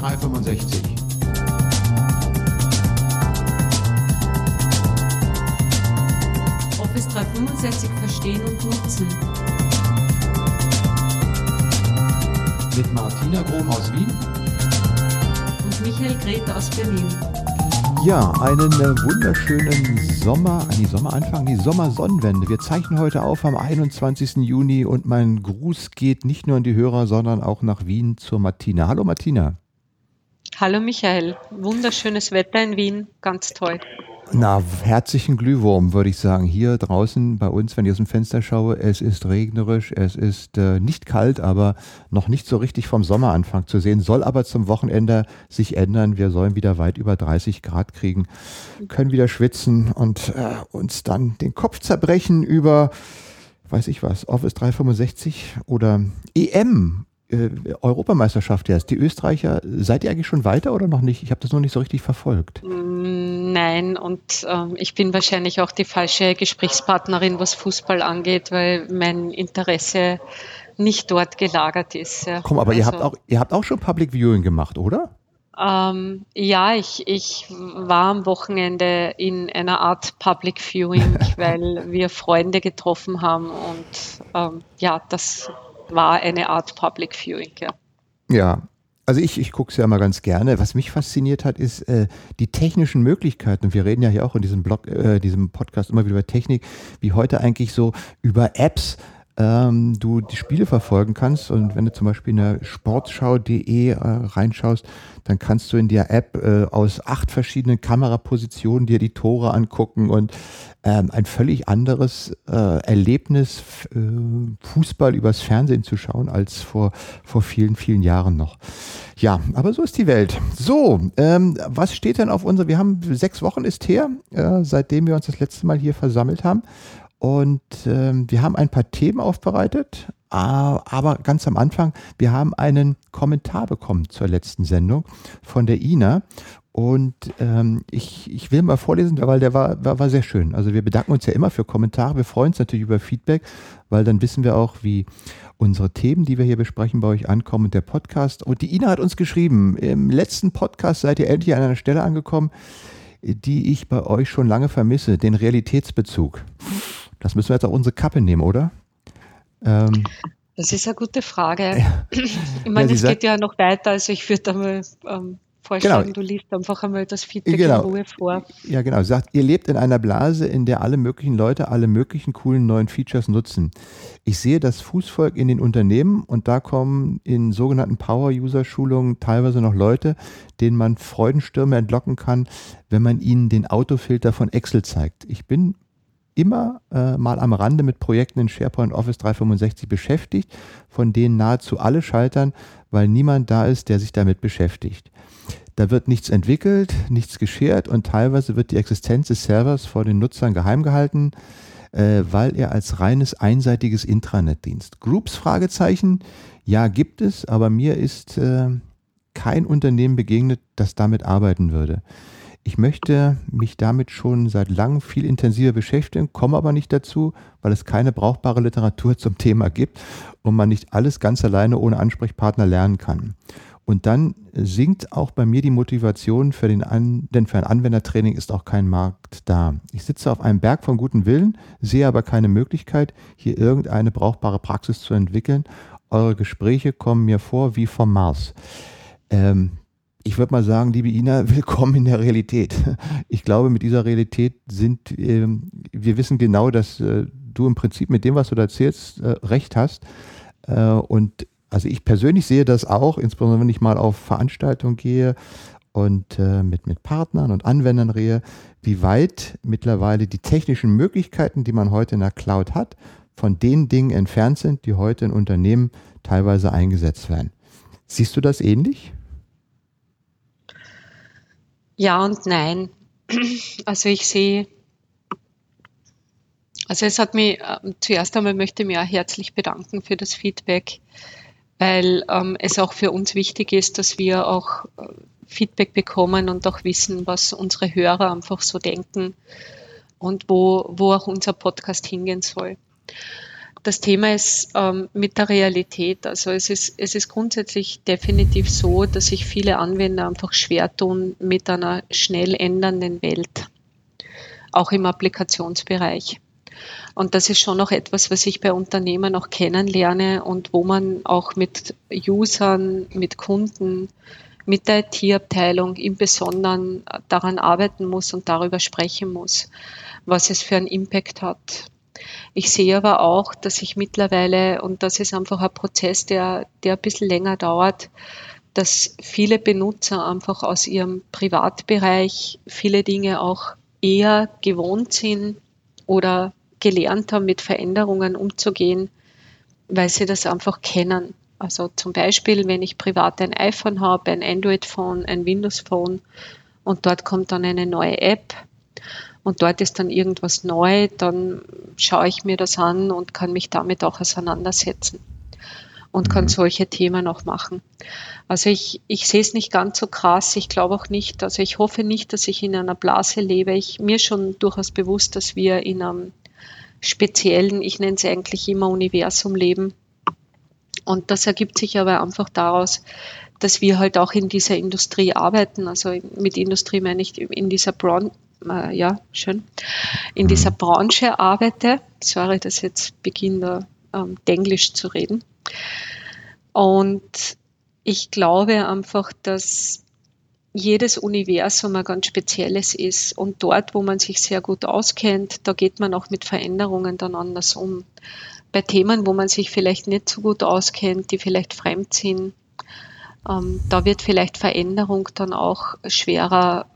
365. Office 365 verstehen und nutzen. Mit Martina Grom aus Wien und Michael Grete aus Berlin. Ja, einen äh, wunderschönen Sommer, die Sommeranfang, die Sommersonnenwende. Wir zeichnen heute auf am 21. Juni und mein Gruß geht nicht nur an die Hörer, sondern auch nach Wien zur Martina. Hallo Martina. Hallo Michael, wunderschönes Wetter in Wien, ganz toll. Na, herzlichen Glühwurm, würde ich sagen. Hier draußen bei uns, wenn ich aus dem Fenster schaue, es ist regnerisch, es ist äh, nicht kalt, aber noch nicht so richtig vom Sommeranfang zu sehen, soll aber zum Wochenende sich ändern. Wir sollen wieder weit über 30 Grad kriegen, können wieder schwitzen und äh, uns dann den Kopf zerbrechen über, weiß ich was, Office 365 oder EM äh, Europameisterschaft jetzt. Die Österreicher, seid ihr eigentlich schon weiter oder noch nicht? Ich habe das noch nicht so richtig verfolgt. Mm, nein, und ähm, ich bin wahrscheinlich auch die falsche Gesprächspartnerin, was Fußball angeht, weil mein Interesse nicht dort gelagert ist. Ja. Komm, aber also, ihr, habt auch, ihr habt auch schon Public Viewing gemacht, oder? Ähm, ja, ich, ich war am Wochenende in einer Art Public Viewing, weil wir Freunde getroffen haben und ähm, ja, das war eine Art Public Viewing, ja. Ja, also ich, ich gucke es ja immer ganz gerne. Was mich fasziniert hat, ist äh, die technischen Möglichkeiten. Wir reden ja hier auch in diesem Blog, äh, diesem Podcast immer wieder über Technik, wie heute eigentlich so über Apps ähm, du die Spiele verfolgen kannst. Und wenn du zum Beispiel in der sportschau.de äh, reinschaust, dann kannst du in der App äh, aus acht verschiedenen Kamerapositionen dir die Tore angucken und ähm, ein völlig anderes äh, Erlebnis, äh, Fußball übers Fernsehen zu schauen, als vor, vor vielen, vielen Jahren noch. Ja, aber so ist die Welt. So, ähm, was steht denn auf unserer, wir haben sechs Wochen ist her, äh, seitdem wir uns das letzte Mal hier versammelt haben. Und ähm, wir haben ein paar Themen aufbereitet, aber ganz am Anfang, wir haben einen Kommentar bekommen zur letzten Sendung von der Ina. Und ähm, ich, ich will mal vorlesen, weil der war, war, war sehr schön. Also wir bedanken uns ja immer für Kommentare. Wir freuen uns natürlich über Feedback, weil dann wissen wir auch, wie unsere Themen, die wir hier besprechen, bei euch ankommen und der Podcast. Und die Ina hat uns geschrieben, im letzten Podcast seid ihr endlich an einer Stelle angekommen, die ich bei euch schon lange vermisse, den Realitätsbezug. Das müssen wir jetzt auch unsere Kappe nehmen, oder? Ähm, das ist eine gute Frage. Ja. Ich meine, ja, es geht ja noch weiter, also ich würde einmal ähm, vorschlagen, genau. du liest einfach einmal das Feedback genau. in Ruhe vor. Ja, genau. Sagt, ihr lebt in einer Blase, in der alle möglichen Leute alle möglichen coolen neuen Features nutzen. Ich sehe das Fußvolk in den Unternehmen und da kommen in sogenannten Power-User-Schulungen teilweise noch Leute, denen man Freudenstürme entlocken kann, wenn man ihnen den Autofilter von Excel zeigt. Ich bin immer äh, mal am Rande mit Projekten in SharePoint Office 365 beschäftigt, von denen nahezu alle scheitern, weil niemand da ist, der sich damit beschäftigt. Da wird nichts entwickelt, nichts geschert und teilweise wird die Existenz des Servers vor den Nutzern geheim gehalten, äh, weil er als reines einseitiges Intranet dienst. Groups Fragezeichen, ja gibt es, aber mir ist äh, kein Unternehmen begegnet, das damit arbeiten würde. Ich möchte mich damit schon seit langem viel intensiver beschäftigen, komme aber nicht dazu, weil es keine brauchbare Literatur zum Thema gibt und man nicht alles ganz alleine ohne Ansprechpartner lernen kann. Und dann sinkt auch bei mir die Motivation für den An denn für ein Anwendertraining ist auch kein Markt da. Ich sitze auf einem Berg von guten Willen, sehe aber keine Möglichkeit, hier irgendeine brauchbare Praxis zu entwickeln. Eure Gespräche kommen mir vor wie vom Mars. Ähm, ich würde mal sagen, liebe Ina, willkommen in der Realität. Ich glaube, mit dieser Realität sind, äh, wir wissen genau, dass äh, du im Prinzip mit dem, was du da erzählst, äh, recht hast. Äh, und also ich persönlich sehe das auch, insbesondere wenn ich mal auf Veranstaltungen gehe und äh, mit, mit Partnern und Anwendern rede, wie weit mittlerweile die technischen Möglichkeiten, die man heute in der Cloud hat, von den Dingen entfernt sind, die heute in Unternehmen teilweise eingesetzt werden. Siehst du das ähnlich? Ja und nein. Also ich sehe, also es hat mich, äh, zuerst einmal möchte ich mich auch herzlich bedanken für das Feedback, weil ähm, es auch für uns wichtig ist, dass wir auch äh, Feedback bekommen und auch wissen, was unsere Hörer einfach so denken und wo, wo auch unser Podcast hingehen soll. Das Thema ist ähm, mit der Realität. Also es ist, es ist grundsätzlich definitiv so, dass sich viele Anwender einfach schwer tun mit einer schnell ändernden Welt, auch im Applikationsbereich. Und das ist schon noch etwas, was ich bei Unternehmen auch kennenlerne und wo man auch mit Usern, mit Kunden, mit der IT-Abteilung im Besonderen daran arbeiten muss und darüber sprechen muss, was es für einen Impact hat. Ich sehe aber auch, dass ich mittlerweile, und das ist einfach ein Prozess, der, der ein bisschen länger dauert, dass viele Benutzer einfach aus ihrem Privatbereich viele Dinge auch eher gewohnt sind oder gelernt haben, mit Veränderungen umzugehen, weil sie das einfach kennen. Also zum Beispiel, wenn ich privat ein iPhone habe, ein Android-Phone, ein Windows-Phone und dort kommt dann eine neue App und dort ist dann irgendwas neu, dann schaue ich mir das an und kann mich damit auch auseinandersetzen und kann mhm. solche Themen auch machen. Also ich, ich sehe es nicht ganz so krass. Ich glaube auch nicht, also ich hoffe nicht, dass ich in einer Blase lebe. Ich mir schon durchaus bewusst, dass wir in einem speziellen, ich nenne es eigentlich immer Universum leben. Und das ergibt sich aber einfach daraus, dass wir halt auch in dieser Industrie arbeiten. Also mit Industrie meine ich in dieser Branche, äh, ja, schön, in dieser Branche arbeite. Sorry, dass jetzt beginnt, ähm, Englisch zu reden. Und ich glaube einfach, dass jedes Universum ein ganz spezielles ist. Und dort, wo man sich sehr gut auskennt, da geht man auch mit Veränderungen dann anders um. Bei Themen, wo man sich vielleicht nicht so gut auskennt, die vielleicht fremd sind, ähm, da wird vielleicht Veränderung dann auch schwerer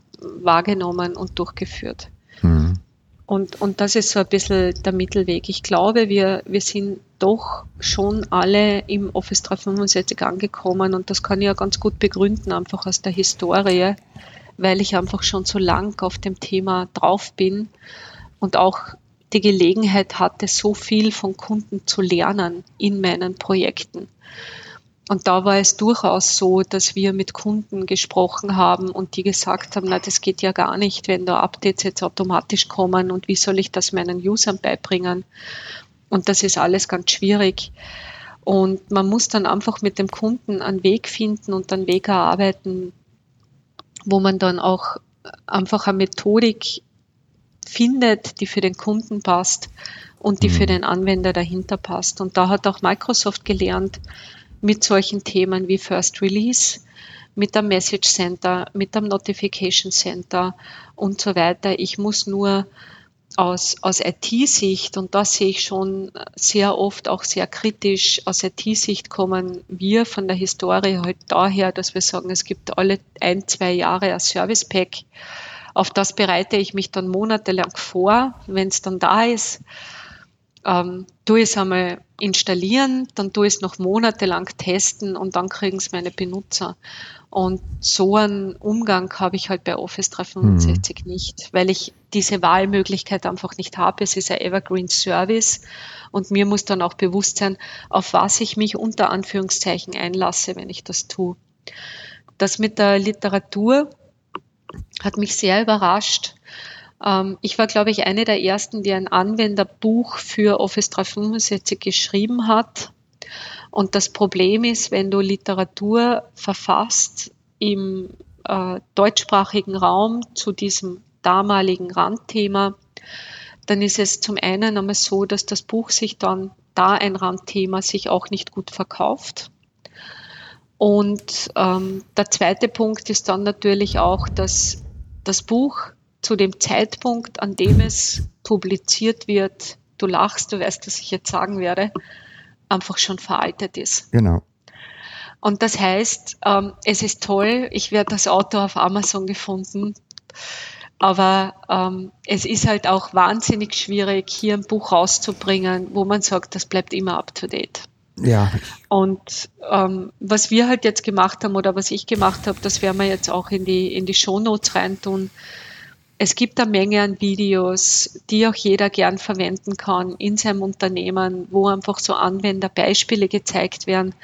wahrgenommen und durchgeführt. Mhm. Und, und das ist so ein bisschen der Mittelweg. Ich glaube, wir, wir sind doch schon alle im Office 365 angekommen und das kann ich ja ganz gut begründen, einfach aus der Historie, weil ich einfach schon so lang auf dem Thema drauf bin und auch die Gelegenheit hatte, so viel von Kunden zu lernen in meinen Projekten. Und da war es durchaus so, dass wir mit Kunden gesprochen haben und die gesagt haben, na, das geht ja gar nicht, wenn da Updates jetzt automatisch kommen und wie soll ich das meinen Usern beibringen? Und das ist alles ganz schwierig. Und man muss dann einfach mit dem Kunden einen Weg finden und einen Weg erarbeiten, wo man dann auch einfach eine Methodik findet, die für den Kunden passt und die für mhm. den Anwender dahinter passt. Und da hat auch Microsoft gelernt, mit solchen Themen wie First Release, mit dem Message Center, mit dem Notification Center und so weiter. Ich muss nur aus, aus IT-Sicht, und das sehe ich schon sehr oft auch sehr kritisch, aus IT-Sicht kommen wir von der Historie halt daher, dass wir sagen, es gibt alle ein, zwei Jahre ein Service Pack. Auf das bereite ich mich dann monatelang vor, wenn es dann da ist ähm, tu es einmal installieren, dann tu es noch monatelang testen und dann kriegen es meine Benutzer. Und so einen Umgang habe ich halt bei Office 365 mhm. nicht, weil ich diese Wahlmöglichkeit einfach nicht habe. Es ist ein Evergreen Service und mir muss dann auch bewusst sein, auf was ich mich unter Anführungszeichen einlasse, wenn ich das tue. Das mit der Literatur hat mich sehr überrascht. Ähm, ich war, glaube ich, eine der ersten, die ein Anwenderbuch für Office 365 geschrieben hat. Und das Problem ist, wenn du Literatur verfasst im äh, deutschsprachigen Raum zu diesem damaligen Randthema, dann ist es zum einen einmal so, dass das Buch sich dann, da ein Randthema sich auch nicht gut verkauft. Und ähm, der zweite Punkt ist dann natürlich auch, dass das Buch zu dem Zeitpunkt, an dem es publiziert wird, du lachst, du weißt, was ich jetzt sagen werde, einfach schon veraltet ist. Genau. Und das heißt, ähm, es ist toll, ich werde das Auto auf Amazon gefunden, aber ähm, es ist halt auch wahnsinnig schwierig, hier ein Buch rauszubringen, wo man sagt, das bleibt immer up to date. Ja. Und ähm, was wir halt jetzt gemacht haben oder was ich gemacht habe, das werden wir jetzt auch in die, in die Shownotes reintun es gibt eine Menge an Videos, die auch jeder gern verwenden kann in seinem Unternehmen, wo einfach so Anwenderbeispiele gezeigt werden.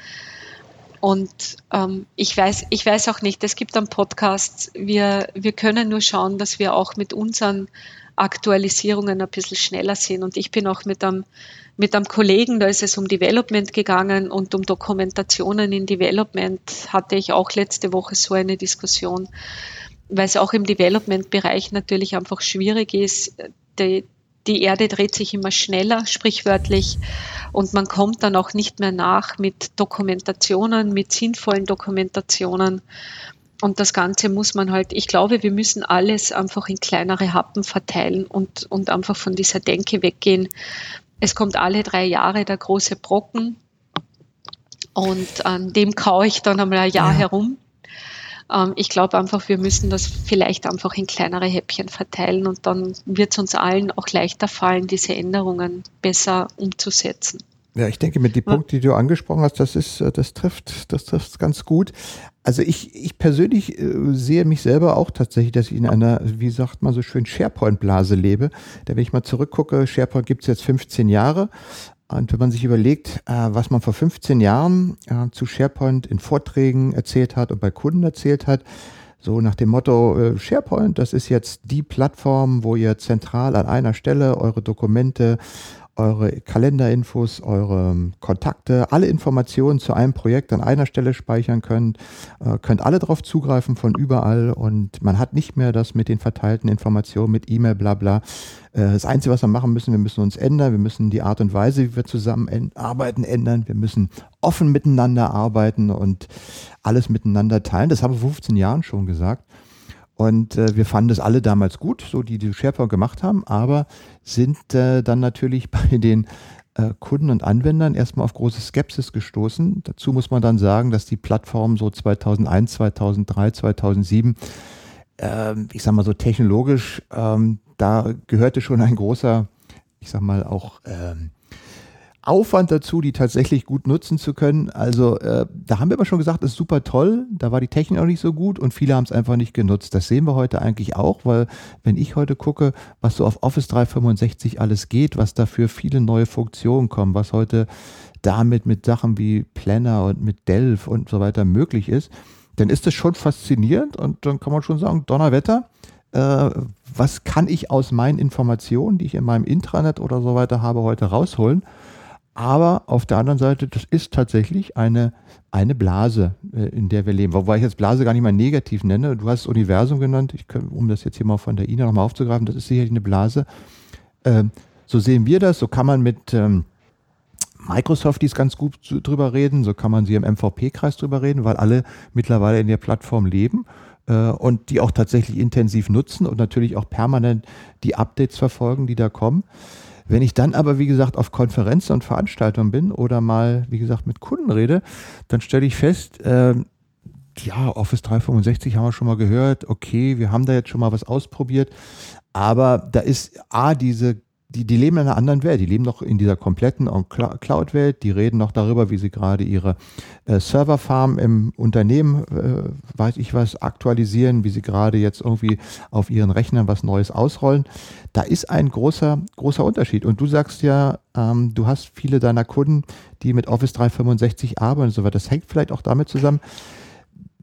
Und ähm, ich, weiß, ich weiß auch nicht, es gibt einen Podcast, wir, wir können nur schauen, dass wir auch mit unseren Aktualisierungen ein bisschen schneller sind. Und ich bin auch mit einem, mit einem Kollegen, da ist es um Development gegangen und um Dokumentationen in Development hatte ich auch letzte Woche so eine Diskussion, weil es auch im Development-Bereich natürlich einfach schwierig ist. Die, die Erde dreht sich immer schneller, sprichwörtlich, und man kommt dann auch nicht mehr nach mit Dokumentationen, mit sinnvollen Dokumentationen. Und das Ganze muss man halt, ich glaube, wir müssen alles einfach in kleinere Happen verteilen und, und einfach von dieser Denke weggehen. Es kommt alle drei Jahre der große Brocken und an dem kaue ich dann einmal ein Jahr ja. herum. Ähm, ich glaube einfach, wir müssen das vielleicht einfach in kleinere Häppchen verteilen und dann wird es uns allen auch leichter fallen, diese Änderungen besser umzusetzen. Ja, ich denke, mit den Punkten, die du angesprochen hast, das ist, äh, das trifft, das trifft ganz gut. Also ich, ich persönlich äh, sehe mich selber auch tatsächlich, dass ich in einer, wie sagt man so schön, SharePoint-Blase lebe. Da wenn ich mal zurückgucke, SharePoint gibt es jetzt 15 Jahre. Und wenn man sich überlegt, äh, was man vor 15 Jahren äh, zu SharePoint in Vorträgen erzählt hat und bei Kunden erzählt hat, so nach dem Motto, äh, SharePoint, das ist jetzt die Plattform, wo ihr zentral an einer Stelle eure Dokumente eure Kalenderinfos, eure Kontakte, alle Informationen zu einem Projekt an einer Stelle speichern könnt, äh, könnt alle darauf zugreifen von überall und man hat nicht mehr das mit den verteilten Informationen, mit E-Mail, bla bla. Äh, das Einzige, was wir machen müssen, wir müssen uns ändern, wir müssen die Art und Weise, wie wir zusammenarbeiten, ändern, wir müssen offen miteinander arbeiten und alles miteinander teilen. Das haben wir vor 15 Jahren schon gesagt. Und äh, wir fanden das alle damals gut, so die die SharePoint gemacht haben, aber sind äh, dann natürlich bei den äh, Kunden und Anwendern erstmal auf große Skepsis gestoßen. Dazu muss man dann sagen, dass die Plattform so 2001, 2003, 2007, äh, ich sag mal so technologisch, ähm, da gehörte schon ein großer, ich sag mal auch ähm, Aufwand dazu, die tatsächlich gut nutzen zu können. Also äh, da haben wir immer schon gesagt, ist super toll. Da war die Technik auch nicht so gut und viele haben es einfach nicht genutzt. Das sehen wir heute eigentlich auch, weil wenn ich heute gucke, was so auf Office 365 alles geht, was dafür viele neue Funktionen kommen, was heute damit mit Sachen wie Planner und mit Delph und so weiter möglich ist, dann ist das schon faszinierend und dann kann man schon sagen, Donnerwetter, äh, was kann ich aus meinen Informationen, die ich in meinem Intranet oder so weiter habe, heute rausholen? Aber auf der anderen Seite, das ist tatsächlich eine, eine Blase, äh, in der wir leben. Wobei ich jetzt Blase gar nicht mal negativ nenne. Du hast Universum genannt. Kann, um das jetzt hier mal von der Ina nochmal aufzugreifen, das ist sicherlich eine Blase. Ähm, so sehen wir das. So kann man mit ähm, Microsoft dies ganz gut drüber reden. So kann man sie im MVP-Kreis drüber reden, weil alle mittlerweile in der Plattform leben äh, und die auch tatsächlich intensiv nutzen und natürlich auch permanent die Updates verfolgen, die da kommen. Wenn ich dann aber, wie gesagt, auf Konferenzen und Veranstaltungen bin oder mal, wie gesagt, mit Kunden rede, dann stelle ich fest, äh, ja, Office 365 haben wir schon mal gehört, okay, wir haben da jetzt schon mal was ausprobiert, aber da ist A, diese die, die leben in einer anderen Welt. Die leben noch in dieser kompletten Cloud-Welt. Die reden noch darüber, wie sie gerade ihre äh, Serverfarm im Unternehmen, äh, weiß ich was, aktualisieren, wie sie gerade jetzt irgendwie auf ihren Rechnern was Neues ausrollen. Da ist ein großer, großer Unterschied. Und du sagst ja, ähm, du hast viele deiner Kunden, die mit Office 365 arbeiten und so weiter. Das hängt vielleicht auch damit zusammen,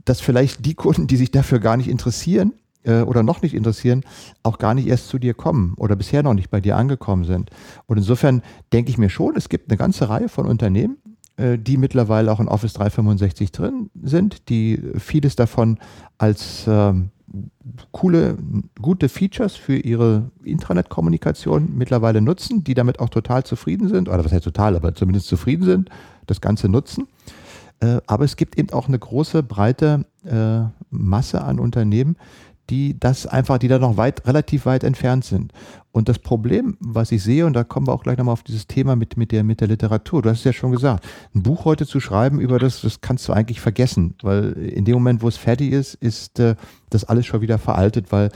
dass vielleicht die Kunden, die sich dafür gar nicht interessieren, äh, oder noch nicht interessieren, auch gar nicht erst zu dir kommen oder bisher noch nicht bei dir angekommen sind. Und insofern denke ich mir schon, es gibt eine ganze Reihe von Unternehmen, äh, die mittlerweile auch in Office 365 drin sind, die vieles davon als ähm, coole, gute Features für ihre Intranet-Kommunikation mittlerweile nutzen, die damit auch total zufrieden sind, oder was heißt total, aber zumindest zufrieden sind, das Ganze nutzen. Äh, aber es gibt eben auch eine große, breite äh, Masse an Unternehmen, die das einfach, die da noch weit, relativ weit entfernt sind. Und das Problem, was ich sehe, und da kommen wir auch gleich nochmal auf dieses Thema mit, mit, der, mit der Literatur. Du hast es ja schon gesagt, ein Buch heute zu schreiben über das, das kannst du eigentlich vergessen, weil in dem Moment, wo es fertig ist, ist äh, das alles schon wieder veraltet, weil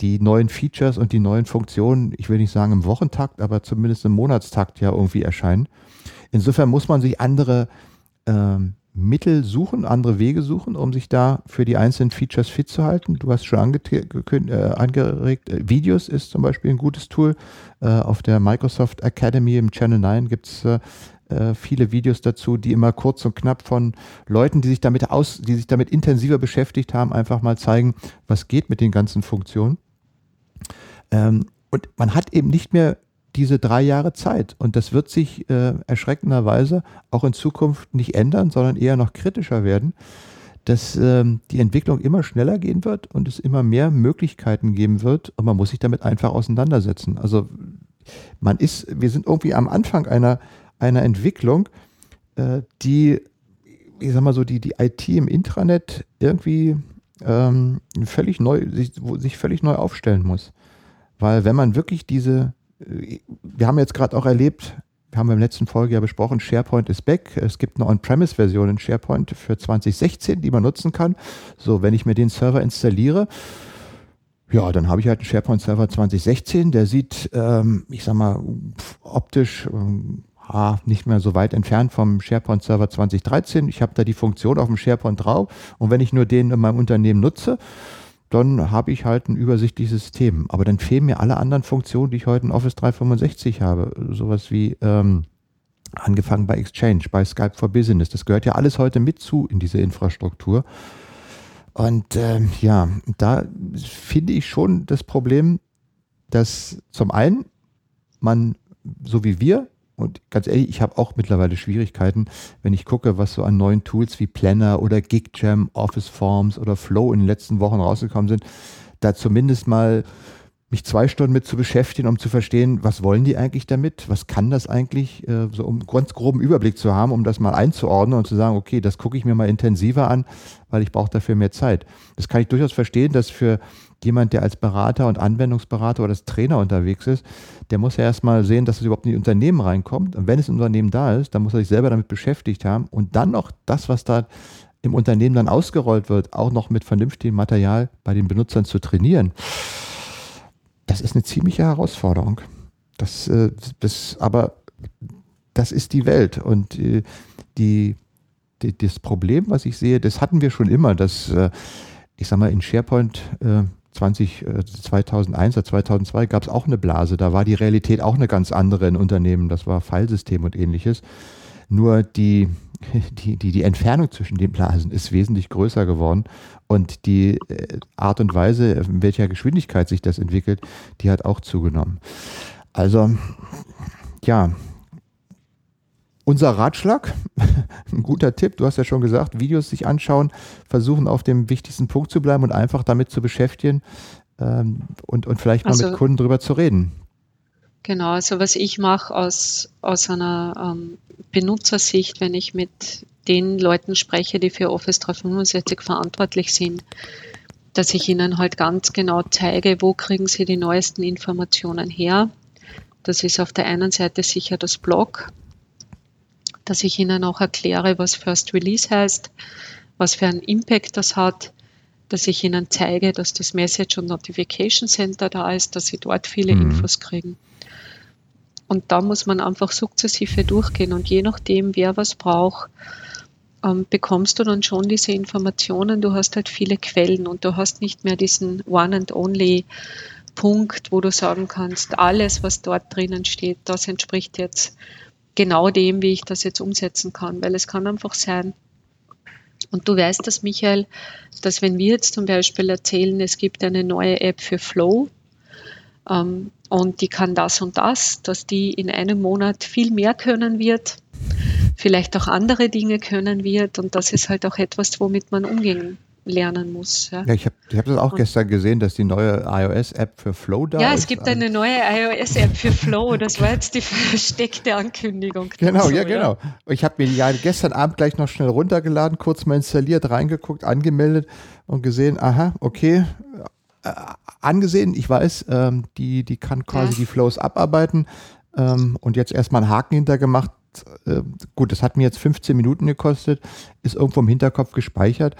die neuen Features und die neuen Funktionen, ich will nicht sagen im Wochentakt, aber zumindest im Monatstakt ja irgendwie erscheinen. Insofern muss man sich andere ähm, Mittel suchen, andere Wege suchen, um sich da für die einzelnen Features fit zu halten. Du hast schon äh, angeregt, äh, Videos ist zum Beispiel ein gutes Tool. Äh, auf der Microsoft Academy im Channel 9 gibt es viele Videos dazu, die immer kurz und knapp von Leuten, die sich damit aus, die sich damit intensiver beschäftigt haben, einfach mal zeigen, was geht mit den ganzen Funktionen. Ähm, und man hat eben nicht mehr diese drei Jahre Zeit. Und das wird sich äh, erschreckenderweise auch in Zukunft nicht ändern, sondern eher noch kritischer werden, dass ähm, die Entwicklung immer schneller gehen wird und es immer mehr Möglichkeiten geben wird und man muss sich damit einfach auseinandersetzen. Also man ist, wir sind irgendwie am Anfang einer, einer Entwicklung, äh, die, ich sag mal so, die, die IT im Intranet irgendwie ähm, völlig neu, sich, sich völlig neu aufstellen muss. Weil wenn man wirklich diese, wir haben jetzt gerade auch erlebt, wir haben im letzten Folge ja besprochen, SharePoint ist back. Es gibt eine On-Premise-Version in SharePoint für 2016, die man nutzen kann. So, wenn ich mir den Server installiere, ja, dann habe ich halt einen SharePoint-Server 2016. Der sieht, ähm, ich sag mal, optisch ähm, ah, nicht mehr so weit entfernt vom SharePoint-Server 2013. Ich habe da die Funktion auf dem SharePoint drauf und wenn ich nur den in meinem Unternehmen nutze, dann habe ich halt ein übersichtliches System. Aber dann fehlen mir alle anderen Funktionen, die ich heute in Office 365 habe. Sowas wie ähm, angefangen bei Exchange, bei Skype for Business. Das gehört ja alles heute mit zu in diese Infrastruktur. Und ähm, ja, da finde ich schon das Problem, dass zum einen man, so wie wir, und ganz ehrlich, ich habe auch mittlerweile Schwierigkeiten, wenn ich gucke, was so an neuen Tools wie Planner oder GigJam, Office Forms oder Flow in den letzten Wochen rausgekommen sind, da zumindest mal mich zwei Stunden mit zu beschäftigen, um zu verstehen, was wollen die eigentlich damit, was kann das eigentlich, äh, so um ganz groben Überblick zu haben, um das mal einzuordnen und zu sagen, okay, das gucke ich mir mal intensiver an, weil ich brauche dafür mehr Zeit. Das kann ich durchaus verstehen, dass für jemand, der als Berater und Anwendungsberater oder als Trainer unterwegs ist, der muss ja erstmal sehen, dass es überhaupt in die Unternehmen reinkommt. Und wenn es ein Unternehmen da ist, dann muss er sich selber damit beschäftigt haben und dann noch das, was da im Unternehmen dann ausgerollt wird, auch noch mit vernünftigem Material bei den Benutzern zu trainieren das ist eine ziemliche Herausforderung. Das, äh, das, aber das ist die Welt und äh, die, die, das Problem, was ich sehe, das hatten wir schon immer, dass äh, ich sag mal in SharePoint 20, 2001 oder 2002 gab es auch eine Blase, da war die Realität auch eine ganz andere in Unternehmen, das war Filesystem und ähnliches. Nur die, die, die, die Entfernung zwischen den Blasen ist wesentlich größer geworden und die äh, Art und Weise, in welcher Geschwindigkeit sich das entwickelt, die hat auch zugenommen. Also, ja, unser Ratschlag, ein guter Tipp, du hast ja schon gesagt, Videos sich anschauen, versuchen auf dem wichtigsten Punkt zu bleiben und einfach damit zu beschäftigen ähm, und, und vielleicht mal also, mit Kunden drüber zu reden. Genau, also was ich mache aus, aus einer ähm, Benutzersicht, wenn ich mit den Leuten spreche, die für Office 365 verantwortlich sind, dass ich ihnen halt ganz genau zeige, wo kriegen sie die neuesten Informationen her. Das ist auf der einen Seite sicher das Blog, dass ich ihnen auch erkläre, was First Release heißt, was für einen Impact das hat, dass ich ihnen zeige, dass das Message und Notification Center da ist, dass sie dort viele mhm. Infos kriegen. Und da muss man einfach sukzessive durchgehen und je nachdem, wer was braucht, ähm, bekommst du dann schon diese Informationen. Du hast halt viele Quellen und du hast nicht mehr diesen One and Only Punkt, wo du sagen kannst, alles, was dort drinnen steht, das entspricht jetzt genau dem, wie ich das jetzt umsetzen kann, weil es kann einfach sein, und du weißt das, Michael, dass wenn wir jetzt zum Beispiel erzählen, es gibt eine neue App für Flow, ähm, und die kann das und das, dass die in einem Monat viel mehr können wird, vielleicht auch andere Dinge können wird und das ist halt auch etwas, womit man umgehen lernen muss. Ja, ja ich habe hab das auch und, gestern gesehen, dass die neue iOS-App für Flow da ist. Ja, es gibt eine neue iOS-App für Flow. Das war jetzt die versteckte Ankündigung. Genau, so, ja, genau. Ich habe mir die ja gestern Abend gleich noch schnell runtergeladen, kurz mal installiert, reingeguckt, angemeldet und gesehen, aha, okay, äh, angesehen. Ich weiß, ähm, die, die kann quasi ja. die Flows abarbeiten ähm, und jetzt erstmal einen Haken hintergemacht. Äh, gut, das hat mir jetzt 15 Minuten gekostet, ist irgendwo im Hinterkopf gespeichert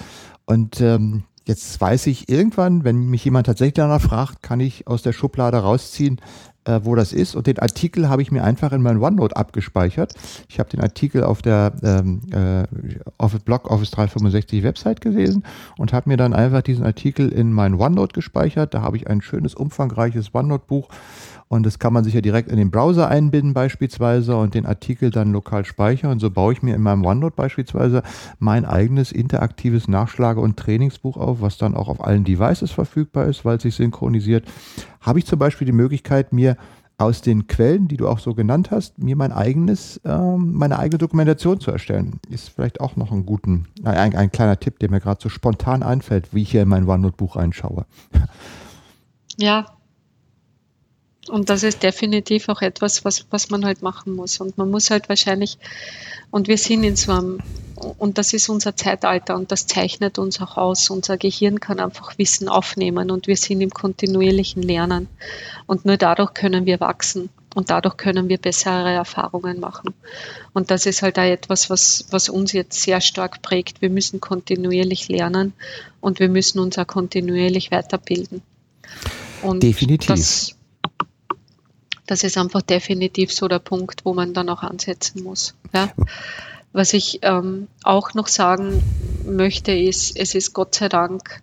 und ähm, jetzt weiß ich irgendwann, wenn mich jemand tatsächlich danach fragt, kann ich aus der Schublade rausziehen, äh, wo das ist. Und den Artikel habe ich mir einfach in mein OneNote abgespeichert. Ich habe den Artikel auf der ähm, äh, Blog Office 365 Website gelesen und habe mir dann einfach diesen Artikel in mein OneNote gespeichert. Da habe ich ein schönes, umfangreiches OneNote-Buch. Und das kann man sich ja direkt in den Browser einbinden beispielsweise und den Artikel dann lokal speichern. Und so baue ich mir in meinem OneNote beispielsweise mein eigenes interaktives Nachschlage- und Trainingsbuch auf, was dann auch auf allen Devices verfügbar ist, weil es sich synchronisiert. Habe ich zum Beispiel die Möglichkeit, mir aus den Quellen, die du auch so genannt hast, mir mein eigenes, ähm, meine eigene Dokumentation zu erstellen. Ist vielleicht auch noch ein guten, ein, ein kleiner Tipp, der mir gerade so spontan einfällt, wie ich hier in mein OneNote-Buch reinschaue. Ja. Und das ist definitiv auch etwas, was, was man halt machen muss. Und man muss halt wahrscheinlich, und wir sind in so einem, und das ist unser Zeitalter und das zeichnet uns auch aus. Unser Gehirn kann einfach Wissen aufnehmen und wir sind im kontinuierlichen Lernen. Und nur dadurch können wir wachsen und dadurch können wir bessere Erfahrungen machen. Und das ist halt auch etwas, was, was uns jetzt sehr stark prägt. Wir müssen kontinuierlich lernen und wir müssen uns auch kontinuierlich weiterbilden. Und definitiv. Das, das ist einfach definitiv so der Punkt, wo man dann auch ansetzen muss. Ja? Was ich ähm, auch noch sagen möchte, ist, es ist Gott sei Dank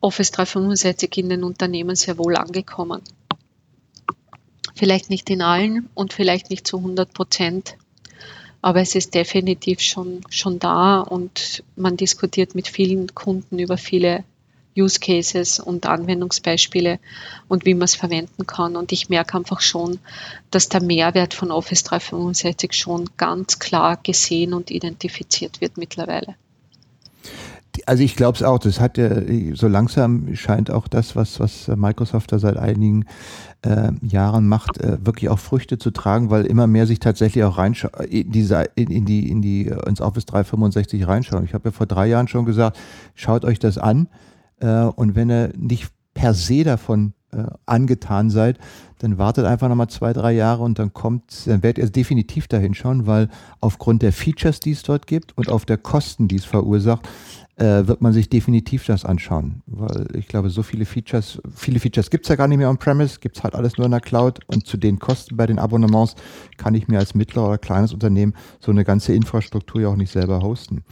Office 365 in den Unternehmen sehr wohl angekommen. Vielleicht nicht in allen und vielleicht nicht zu 100 Prozent, aber es ist definitiv schon, schon da und man diskutiert mit vielen Kunden über viele Use Cases und Anwendungsbeispiele und wie man es verwenden kann. Und ich merke einfach schon, dass der Mehrwert von Office 365 schon ganz klar gesehen und identifiziert wird mittlerweile. Also ich glaube es auch, das hat ja so langsam scheint auch das, was, was Microsoft da seit einigen äh, Jahren macht, äh, wirklich auch Früchte zu tragen, weil immer mehr sich tatsächlich auch reinschauen, in, in, in, die, in die, ins Office 365 reinschauen. Ich habe ja vor drei Jahren schon gesagt, schaut euch das an äh, und wenn ihr nicht per se davon äh, angetan seid, dann wartet einfach nochmal zwei, drei Jahre und dann kommt, dann werdet ihr definitiv dahin schauen, weil aufgrund der Features, die es dort gibt und auf der Kosten, die es verursacht, äh, wird man sich definitiv das anschauen. Weil ich glaube, so viele Features, viele Features gibt's ja gar nicht mehr on-premise, gibt's halt alles nur in der Cloud und zu den Kosten bei den Abonnements kann ich mir als mittler oder kleines Unternehmen so eine ganze Infrastruktur ja auch nicht selber hosten.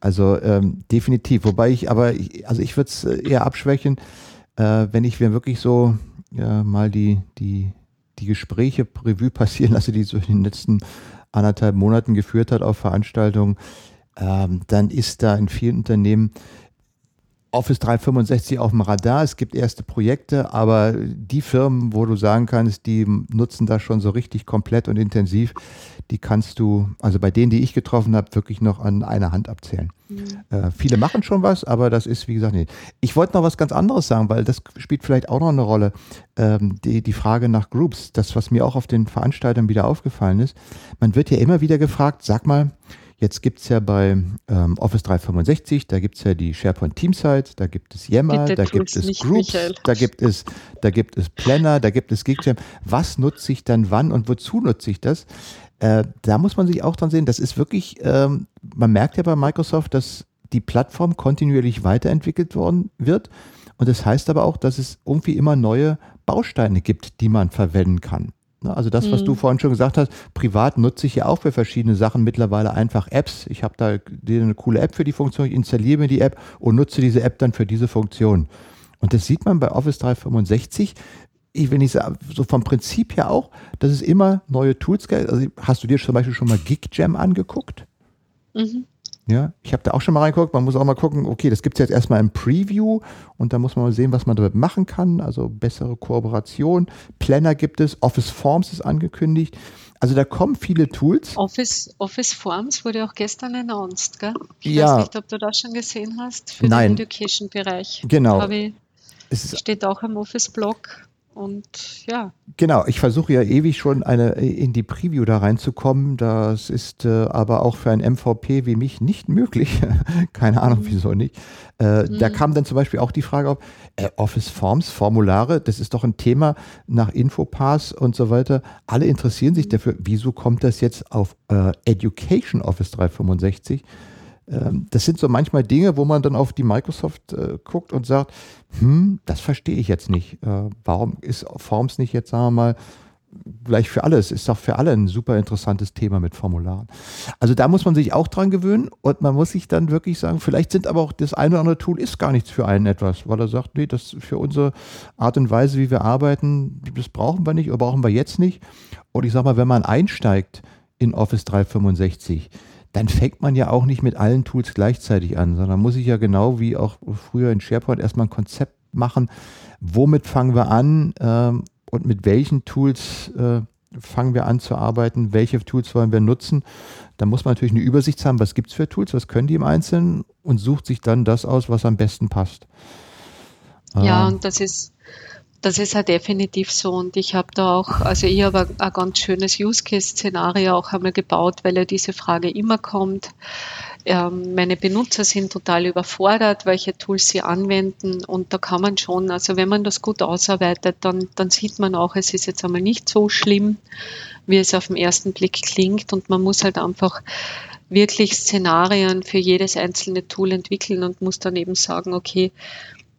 Also ähm, definitiv. Wobei ich aber, ich, also ich würde es äh, eher abschwächen, äh, wenn ich mir wirklich so ja, mal die, die, die Gespräche Revue passieren lasse, die so in den letzten anderthalb Monaten geführt hat auf Veranstaltungen, ähm, dann ist da in vielen Unternehmen Office 365 auf dem Radar. Es gibt erste Projekte, aber die Firmen, wo du sagen kannst, die nutzen das schon so richtig komplett und intensiv, die kannst du, also bei denen, die ich getroffen habe, wirklich noch an einer Hand abzählen. Mhm. Äh, viele machen schon was, aber das ist, wie gesagt, nicht. Ich wollte noch was ganz anderes sagen, weil das spielt vielleicht auch noch eine Rolle. Ähm, die, die Frage nach Groups, das, was mir auch auf den Veranstaltungen wieder aufgefallen ist. Man wird ja immer wieder gefragt, sag mal, Jetzt gibt es ja bei ähm, Office 365, da gibt es ja die SharePoint Teamsite, da gibt es Yammer, Bitte da gibt es Groups, Michael. da gibt es, da gibt es Planner, da gibt es GigJam. Was nutze ich dann wann und wozu nutze ich das? Äh, da muss man sich auch dran sehen, das ist wirklich, ähm, man merkt ja bei Microsoft, dass die Plattform kontinuierlich weiterentwickelt worden wird. Und das heißt aber auch, dass es irgendwie immer neue Bausteine gibt, die man verwenden kann. Ne, also das, was mhm. du vorhin schon gesagt hast, privat nutze ich ja auch für verschiedene Sachen mittlerweile einfach Apps. Ich habe da eine coole App für die Funktion, ich installiere mir die App und nutze diese App dann für diese Funktion. Und das sieht man bei Office 365, ich, wenn ich so vom Prinzip her auch, dass es immer neue Tools gibt. Also hast du dir zum Beispiel schon mal GigJam angeguckt? Mhm. Ja, ich habe da auch schon mal reingeguckt. Man muss auch mal gucken, okay, das gibt es jetzt erstmal im Preview und da muss man mal sehen, was man damit machen kann. Also bessere Kooperation. Planner gibt es, Office Forms ist angekündigt. Also da kommen viele Tools. Office, Office Forms wurde auch gestern announced, gell? Ich ja. weiß nicht, ob du das schon gesehen hast für Nein. den Education-Bereich. Genau. Ich, es steht auch im Office-Blog. Und ja. Genau, ich versuche ja ewig schon eine in die Preview da reinzukommen. Das ist äh, aber auch für ein MVP wie mich nicht möglich. Keine Ahnung, mhm. wieso nicht. Äh, mhm. Da kam dann zum Beispiel auch die Frage auf, äh, Office Forms, Formulare, das ist doch ein Thema nach Infopass und so weiter. Alle interessieren sich mhm. dafür. Wieso kommt das jetzt auf äh, Education Office 365? Ähm, das sind so manchmal Dinge, wo man dann auf die Microsoft äh, guckt und sagt, hm, das verstehe ich jetzt nicht. Äh, warum ist Forms nicht jetzt, sagen wir mal, gleich für alles, ist doch für alle ein super interessantes Thema mit Formularen. Also da muss man sich auch dran gewöhnen und man muss sich dann wirklich sagen, vielleicht sind aber auch das eine oder andere Tool ist gar nichts für einen etwas, weil er sagt, nee, das für unsere Art und Weise, wie wir arbeiten, das brauchen wir nicht oder brauchen wir jetzt nicht. Und ich sag mal, wenn man einsteigt in Office 365, dann fängt man ja auch nicht mit allen Tools gleichzeitig an, sondern muss ich ja genau wie auch früher in SharePoint erstmal ein Konzept machen, womit fangen wir an ähm, und mit welchen Tools äh, fangen wir an zu arbeiten, welche Tools wollen wir nutzen. Da muss man natürlich eine Übersicht haben, was gibt es für Tools, was können die im Einzelnen und sucht sich dann das aus, was am besten passt. Ja, ähm, und das ist, das ist ja definitiv so. Und ich habe da auch, also ich habe ein, ganz schönes Use-Case-Szenario auch einmal gebaut, weil ja diese Frage immer kommt. Ähm, meine Benutzer sind total überfordert, welche Tools sie anwenden. Und da kann man schon, also wenn man das gut ausarbeitet, dann, dann sieht man auch, es ist jetzt einmal nicht so schlimm, wie es auf den ersten Blick klingt. Und man muss halt einfach wirklich Szenarien für jedes einzelne Tool entwickeln und muss dann eben sagen, okay,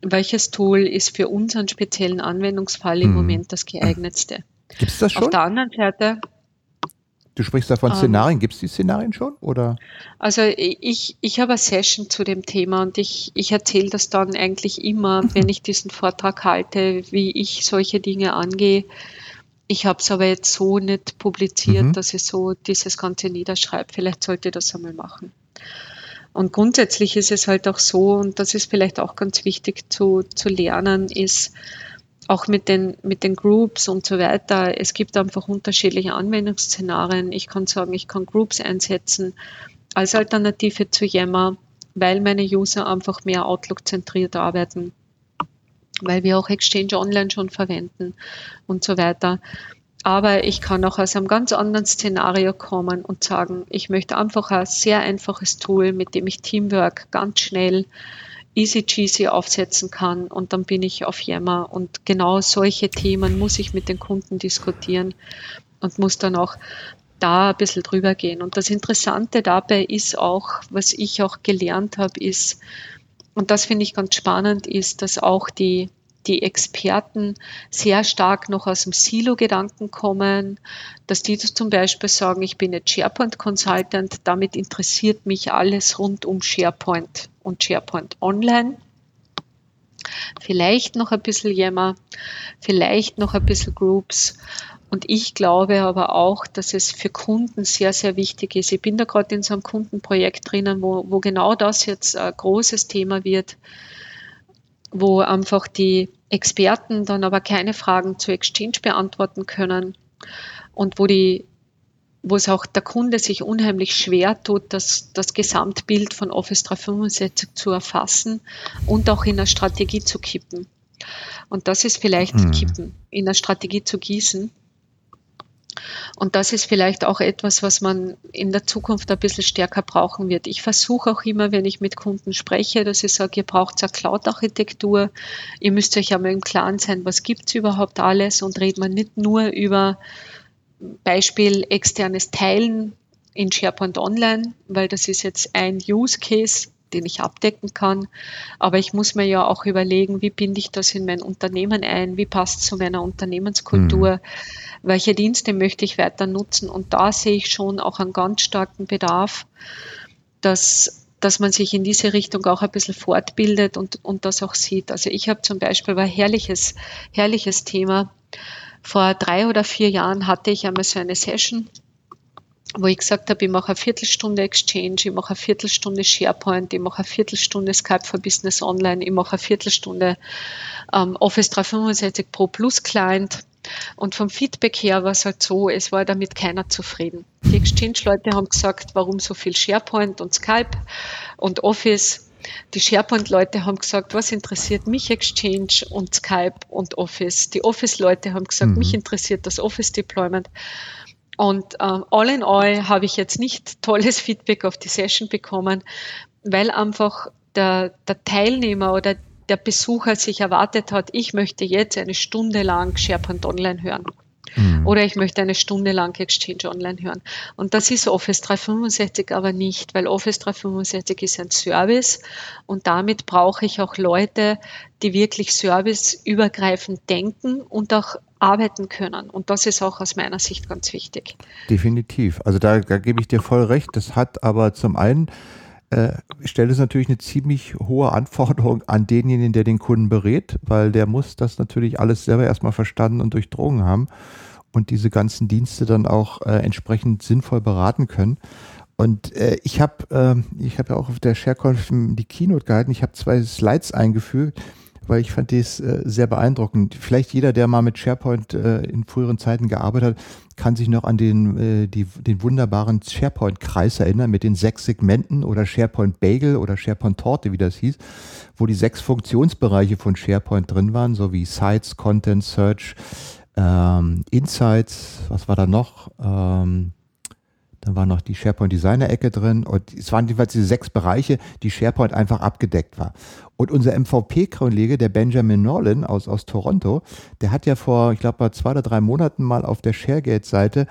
welches Tool ist für unseren speziellen Anwendungsfall im hm. Moment das geeignetste. Gibt es das schon? Auf der anderen Seite, Du sprichst da von ähm, Szenarien. Gibt es die Szenarien schon? Oder? Also ich, ich habe eine Session zu dem Thema und ich, ich erzähle das dann eigentlich immer, wenn ich diesen Vortrag halte, wie ich solche Dinge angehe. Ich habe es aber jetzt so nicht publiziert, mhm. dass ich so dieses Ganze niederschreibe. Vielleicht sollte ich das einmal machen. Und grundsätzlich ist es halt auch so, und das ist vielleicht auch ganz wichtig zu, zu lernen, ist, auch mit den, mit den Groups und so weiter. Es gibt einfach unterschiedliche Anwendungsszenarien. Ich kann sagen, ich kann Groups einsetzen als Alternative zu Yammer, weil meine User einfach mehr Outlook-zentriert arbeiten, weil wir auch Exchange Online schon verwenden und so weiter. Aber ich kann auch aus einem ganz anderen Szenario kommen und sagen, ich möchte einfach ein sehr einfaches Tool, mit dem ich Teamwork ganz schnell easy cheesy aufsetzen kann und dann bin ich auf Yammer und genau solche Themen muss ich mit den Kunden diskutieren und muss dann auch da ein bisschen drüber gehen. Und das Interessante dabei ist auch, was ich auch gelernt habe, ist, und das finde ich ganz spannend, ist, dass auch die die Experten sehr stark noch aus dem Silo-Gedanken kommen, dass die zum Beispiel sagen, ich bin jetzt SharePoint Consultant, damit interessiert mich alles rund um SharePoint und SharePoint Online. Vielleicht noch ein bisschen Yammer, vielleicht noch ein bisschen Groups. Und ich glaube aber auch, dass es für Kunden sehr, sehr wichtig ist. Ich bin da gerade in so einem Kundenprojekt drinnen, wo, wo genau das jetzt ein großes Thema wird wo einfach die Experten dann aber keine Fragen zu Exchange beantworten können und wo die wo es auch der Kunde sich unheimlich schwer tut, das, das Gesamtbild von Office 365 zu erfassen und auch in eine Strategie zu kippen. Und das ist vielleicht hm. kippen, in eine Strategie zu gießen. Und das ist vielleicht auch etwas, was man in der Zukunft ein bisschen stärker brauchen wird. Ich versuche auch immer, wenn ich mit Kunden spreche, dass ich sage, ihr braucht eine Cloud-Architektur. Ihr müsst euch einmal im Klaren sein, was gibt es überhaupt alles und redet man nicht nur über Beispiel externes Teilen in SharePoint Online, weil das ist jetzt ein Use Case, den ich abdecken kann. Aber ich muss mir ja auch überlegen, wie binde ich das in mein Unternehmen ein, wie passt es zu meiner Unternehmenskultur. Mhm welche Dienste möchte ich weiter nutzen. Und da sehe ich schon auch einen ganz starken Bedarf, dass, dass man sich in diese Richtung auch ein bisschen fortbildet und, und das auch sieht. Also ich habe zum Beispiel war ein herrliches, herrliches Thema. Vor drei oder vier Jahren hatte ich einmal so eine Session, wo ich gesagt habe, ich mache eine Viertelstunde Exchange, ich mache eine Viertelstunde SharePoint, ich mache eine Viertelstunde Skype for Business Online, ich mache eine Viertelstunde ähm, Office 365 Pro Plus Client und vom Feedback her war es halt so, es war damit keiner zufrieden. Die Exchange-Leute haben gesagt, warum so viel SharePoint und Skype und Office. Die SharePoint-Leute haben gesagt, was interessiert mich Exchange und Skype und Office. Die Office-Leute haben gesagt, mhm. mich interessiert das Office-Deployment. Und ähm, all in all habe ich jetzt nicht tolles Feedback auf die Session bekommen, weil einfach der, der Teilnehmer oder der Besucher sich erwartet hat, ich möchte jetzt eine Stunde lang SharePoint Online hören. Mhm. Oder ich möchte eine Stunde lang Exchange Online hören. Und das ist Office 365 aber nicht, weil Office 365 ist ein Service und damit brauche ich auch Leute, die wirklich serviceübergreifend denken und auch arbeiten können. Und das ist auch aus meiner Sicht ganz wichtig. Definitiv. Also da, da gebe ich dir voll recht. Das hat aber zum einen äh, stellt es natürlich eine ziemlich hohe Anforderung an denjenigen, der den Kunden berät, weil der muss das natürlich alles selber erstmal verstanden und durchdrungen haben und diese ganzen Dienste dann auch äh, entsprechend sinnvoll beraten können. Und äh, ich habe äh, ich hab ja auch auf der ShareConf die Keynote gehalten. Ich habe zwei Slides eingefügt, weil ich fand das äh, sehr beeindruckend. Vielleicht jeder, der mal mit SharePoint äh, in früheren Zeiten gearbeitet hat, kann sich noch an den, äh, die, den wunderbaren SharePoint-Kreis erinnern mit den sechs Segmenten oder SharePoint Bagel oder SharePoint Torte, wie das hieß, wo die sechs Funktionsbereiche von SharePoint drin waren, so wie Sites, Content, Search, ähm, Insights, was war da noch? Ähm, dann war noch die SharePoint Designer Ecke drin und es waren jedenfalls diese sechs Bereiche, die SharePoint einfach abgedeckt war. Und unser MVP-Kollege, der Benjamin Norlin aus, aus Toronto, der hat ja vor, ich glaube, zwei oder drei Monaten mal auf der ShareGate-Seite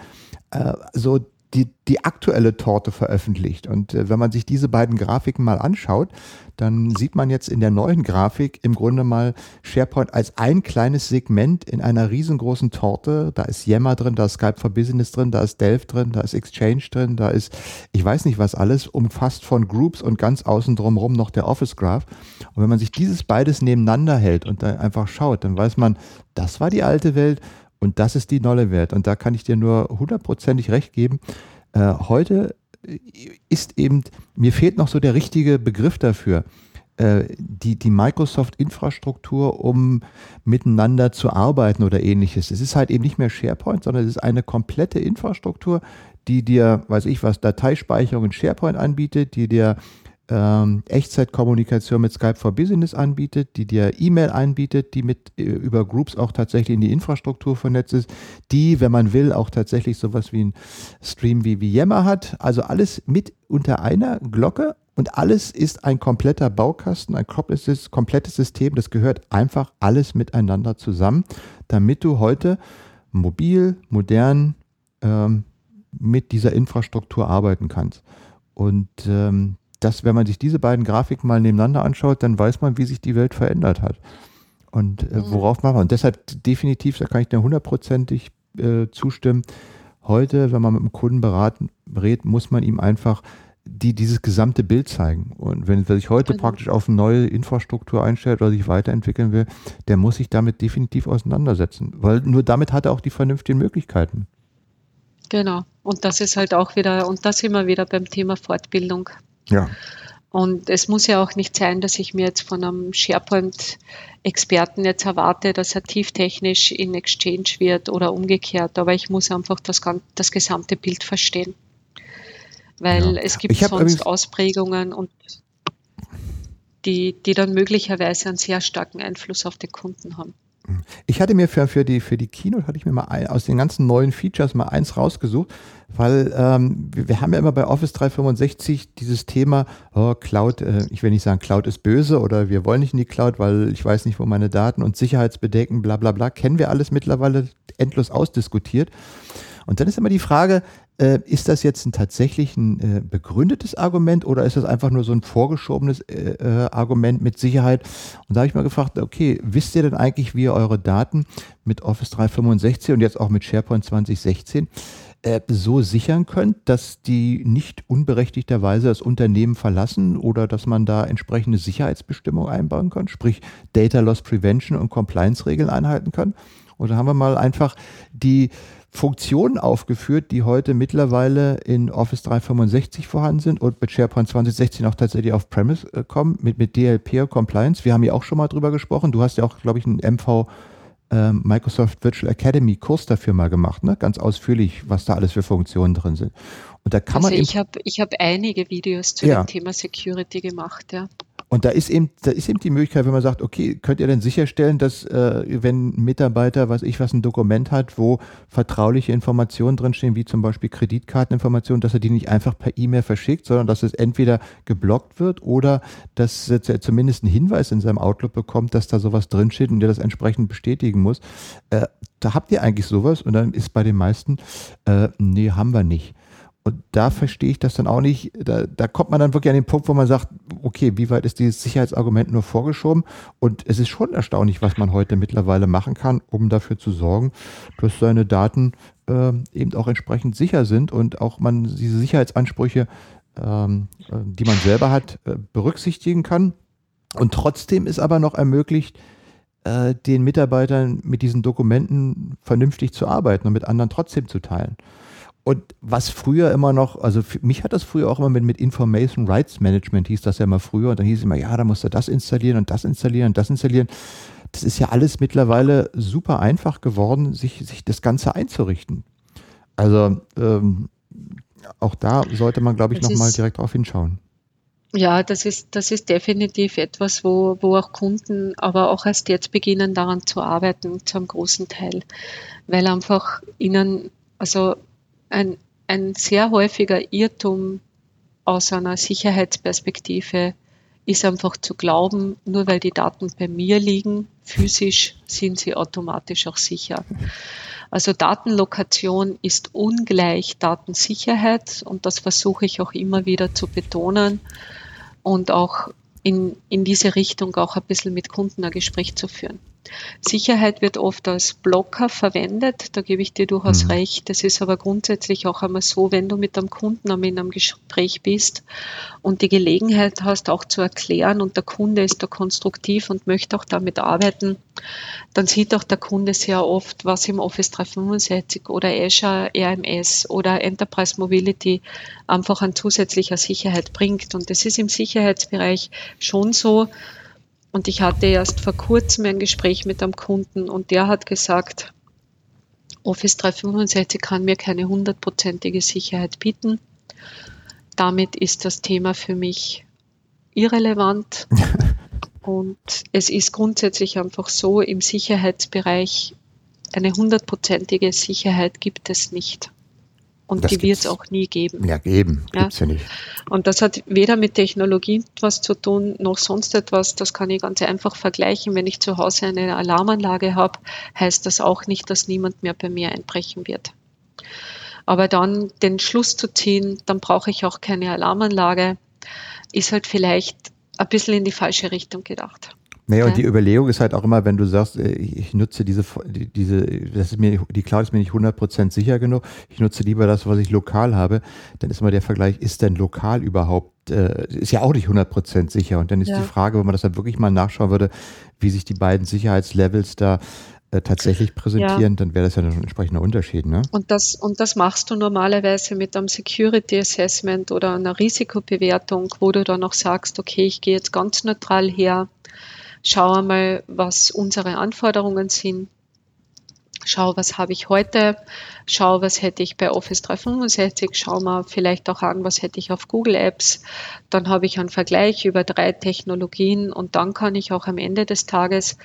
äh, so die, die aktuelle Torte veröffentlicht. Und äh, wenn man sich diese beiden Grafiken mal anschaut, dann sieht man jetzt in der neuen Grafik im Grunde mal SharePoint als ein kleines Segment in einer riesengroßen Torte. Da ist Yammer drin, da ist Skype for Business drin, da ist Delft drin, da ist Exchange drin, da ist ich weiß nicht was alles, umfasst von Groups und ganz außen drumherum noch der Office Graph. Und wenn man sich dieses beides nebeneinander hält und dann einfach schaut, dann weiß man, das war die alte Welt und das ist die neue Welt. Und da kann ich dir nur hundertprozentig recht geben. Äh, heute ist eben, mir fehlt noch so der richtige Begriff dafür. Äh, die, die Microsoft-Infrastruktur, um miteinander zu arbeiten oder ähnliches. Es ist halt eben nicht mehr SharePoint, sondern es ist eine komplette Infrastruktur, die dir, weiß ich was, Dateispeicherung in SharePoint anbietet, die dir ähm, Echtzeitkommunikation mit Skype for Business anbietet, die dir E-Mail anbietet, die mit äh, über Groups auch tatsächlich in die Infrastruktur vernetzt ist, die, wenn man will, auch tatsächlich sowas wie ein Stream wie, wie Yammer hat. Also alles mit unter einer Glocke und alles ist ein kompletter Baukasten, ein komplettes, komplettes System. Das gehört einfach alles miteinander zusammen, damit du heute mobil, modern ähm, mit dieser Infrastruktur arbeiten kannst. Und ähm, das, wenn man sich diese beiden Grafiken mal nebeneinander anschaut, dann weiß man, wie sich die Welt verändert hat. Und äh, mhm. worauf machen wir? Und deshalb definitiv, da kann ich dir hundertprozentig äh, zustimmen. Heute, wenn man mit dem Kunden beraten, berät, muss man ihm einfach die, dieses gesamte Bild zeigen. Und wenn er sich heute genau. praktisch auf eine neue Infrastruktur einstellt oder sich weiterentwickeln will, der muss sich damit definitiv auseinandersetzen. Weil nur damit hat er auch die vernünftigen Möglichkeiten. Genau. Und das ist halt auch wieder, und da sind wir wieder beim Thema Fortbildung. Ja. Und es muss ja auch nicht sein, dass ich mir jetzt von einem SharePoint-Experten jetzt erwarte, dass er tieftechnisch in Exchange wird oder umgekehrt. Aber ich muss einfach das, das gesamte Bild verstehen. Weil ja. es gibt sonst Ausprägungen und die, die dann möglicherweise einen sehr starken Einfluss auf den Kunden haben. Ich hatte mir für, für, die, für die Keynote, hatte ich mir mal ein, aus den ganzen neuen Features mal eins rausgesucht, weil ähm, wir, wir, haben ja immer bei Office 365 dieses Thema, oh, Cloud, äh, ich will nicht sagen, Cloud ist böse oder wir wollen nicht in die Cloud, weil ich weiß nicht, wo meine Daten und Sicherheitsbedenken, bla bla bla, kennen wir alles mittlerweile endlos ausdiskutiert. Und dann ist immer die Frage, äh, ist das jetzt ein tatsächlich ein äh, begründetes Argument oder ist das einfach nur so ein vorgeschobenes äh, äh Argument mit Sicherheit? Und da habe ich mal gefragt, okay, wisst ihr denn eigentlich, wie ihr eure Daten mit Office 365 und jetzt auch mit SharePoint 2016 äh, so sichern könnt, dass die nicht unberechtigterweise das Unternehmen verlassen oder dass man da entsprechende Sicherheitsbestimmungen einbauen kann, sprich Data Loss Prevention und Compliance-Regeln einhalten kann? Oder haben wir mal einfach die Funktionen aufgeführt, die heute mittlerweile in Office 365 vorhanden sind und mit SharePoint 2016 auch tatsächlich auf Premise äh, kommen, mit, mit DLP Compliance. Wir haben ja auch schon mal drüber gesprochen. Du hast ja auch, glaube ich, einen MV ähm, Microsoft Virtual Academy Kurs dafür mal gemacht, ne? ganz ausführlich, was da alles für Funktionen drin sind. Und da kann also man ich habe ich hab einige Videos zu ja. dem Thema Security gemacht, ja. Und da ist eben, da ist eben die Möglichkeit, wenn man sagt, okay, könnt ihr denn sicherstellen, dass äh, wenn ein Mitarbeiter, was ich was, ein Dokument hat, wo vertrauliche Informationen drinstehen, wie zum Beispiel Kreditkarteninformationen, dass er die nicht einfach per E-Mail verschickt, sondern dass es entweder geblockt wird oder dass er zumindest einen Hinweis in seinem Outlook bekommt, dass da sowas drinsteht und der das entsprechend bestätigen muss. Äh, da habt ihr eigentlich sowas und dann ist bei den meisten, äh, nee, haben wir nicht. Und da verstehe ich das dann auch nicht. Da, da kommt man dann wirklich an den Punkt, wo man sagt, okay, wie weit ist dieses Sicherheitsargument nur vorgeschoben? Und es ist schon erstaunlich, was man heute mittlerweile machen kann, um dafür zu sorgen, dass seine Daten äh, eben auch entsprechend sicher sind und auch man diese Sicherheitsansprüche, ähm, äh, die man selber hat, äh, berücksichtigen kann. Und trotzdem ist aber noch ermöglicht, äh, den Mitarbeitern mit diesen Dokumenten vernünftig zu arbeiten und mit anderen trotzdem zu teilen. Und was früher immer noch, also mich hat das früher auch immer mit, mit Information Rights Management hieß das ja immer früher. Und dann hieß es immer, ja, da musst du das installieren und das installieren und das installieren. Das ist ja alles mittlerweile super einfach geworden, sich, sich das Ganze einzurichten. Also ähm, auch da sollte man, glaube ich, nochmal direkt drauf hinschauen. Ja, das ist, das ist definitiv etwas, wo, wo auch Kunden aber auch erst jetzt beginnen, daran zu arbeiten, zu einem großen Teil. Weil einfach ihnen, also ein, ein sehr häufiger Irrtum aus einer Sicherheitsperspektive ist einfach zu glauben, nur weil die Daten bei mir liegen, physisch sind sie automatisch auch sicher. Also Datenlokation ist ungleich Datensicherheit und das versuche ich auch immer wieder zu betonen und auch in, in diese Richtung auch ein bisschen mit Kunden ein Gespräch zu führen. Sicherheit wird oft als Blocker verwendet, da gebe ich dir durchaus mhm. recht. Das ist aber grundsätzlich auch einmal so, wenn du mit einem Kunden in einem Gespräch bist und die Gelegenheit hast, auch zu erklären und der Kunde ist da konstruktiv und möchte auch damit arbeiten, dann sieht auch der Kunde sehr oft, was im Office 365 oder Azure RMS oder Enterprise Mobility einfach an zusätzlicher Sicherheit bringt. Und das ist im Sicherheitsbereich schon so, und ich hatte erst vor kurzem ein Gespräch mit einem Kunden und der hat gesagt, Office 365 kann mir keine hundertprozentige Sicherheit bieten. Damit ist das Thema für mich irrelevant. und es ist grundsätzlich einfach so, im Sicherheitsbereich eine hundertprozentige Sicherheit gibt es nicht. Und das die wird es auch nie geben. Ja, geben. Ja? Gibt's ja nicht. Und das hat weder mit Technologie etwas zu tun, noch sonst etwas. Das kann ich ganz einfach vergleichen. Wenn ich zu Hause eine Alarmanlage habe, heißt das auch nicht, dass niemand mehr bei mir einbrechen wird. Aber dann den Schluss zu ziehen, dann brauche ich auch keine Alarmanlage, ist halt vielleicht ein bisschen in die falsche Richtung gedacht. Naja, und die Überlegung ist halt auch immer, wenn du sagst, äh, ich nutze diese, diese, das ist mir, die Cloud ist mir nicht 100% sicher genug, ich nutze lieber das, was ich lokal habe, dann ist immer der Vergleich, ist denn lokal überhaupt, äh, ist ja auch nicht 100% sicher. Und dann ist ja. die Frage, wenn man das dann wirklich mal nachschauen würde, wie sich die beiden Sicherheitslevels da äh, tatsächlich präsentieren, ja. dann wäre das ja ein entsprechender Unterschied. Ne? Und, das, und das machst du normalerweise mit einem Security Assessment oder einer Risikobewertung, wo du dann auch sagst, okay, ich gehe jetzt ganz neutral her, schau einmal, was unsere Anforderungen sind. Schau, was habe ich heute, schau, was hätte ich bei Office 365, schau mal vielleicht auch an, was hätte ich auf Google Apps. Dann habe ich einen Vergleich über drei Technologien und dann kann ich auch am Ende des Tages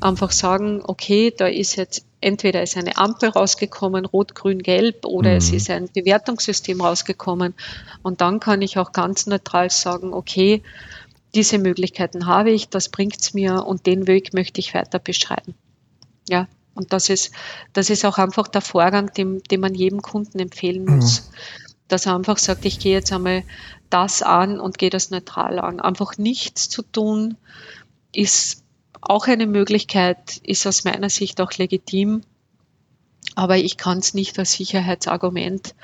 einfach sagen, okay, da ist jetzt entweder ist eine Ampel rausgekommen, rot, grün, gelb, oder mhm. es ist ein Bewertungssystem rausgekommen. Und dann kann ich auch ganz neutral sagen, okay, diese Möglichkeiten habe ich, das bringt es mir und den Weg möchte ich weiter beschreiben. Ja, und das ist, das ist auch einfach der Vorgang, den, den man jedem Kunden empfehlen muss. Mhm. Dass er einfach sagt, ich gehe jetzt einmal das an und gehe das neutral an. Einfach nichts zu tun ist auch eine Möglichkeit, ist aus meiner Sicht auch legitim, aber ich kann es nicht als Sicherheitsargument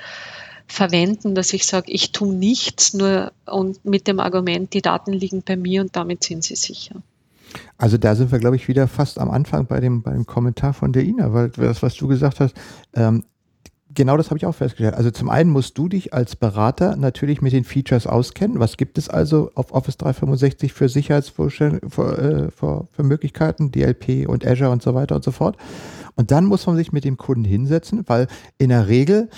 verwenden, dass ich sage, ich tue nichts, nur und mit dem Argument, die Daten liegen bei mir und damit sind sie sicher. Also da sind wir, glaube ich, wieder fast am Anfang bei dem, bei Kommentar von der Ina, weil das, was du gesagt hast, ähm, genau das habe ich auch festgestellt. Also zum einen musst du dich als Berater natürlich mit den Features auskennen. Was gibt es also auf Office 365 für Sicherheitsvorstellungen, für, äh, für, für Möglichkeiten, DLP und Azure und so weiter und so fort. Und dann muss man sich mit dem Kunden hinsetzen, weil in der Regel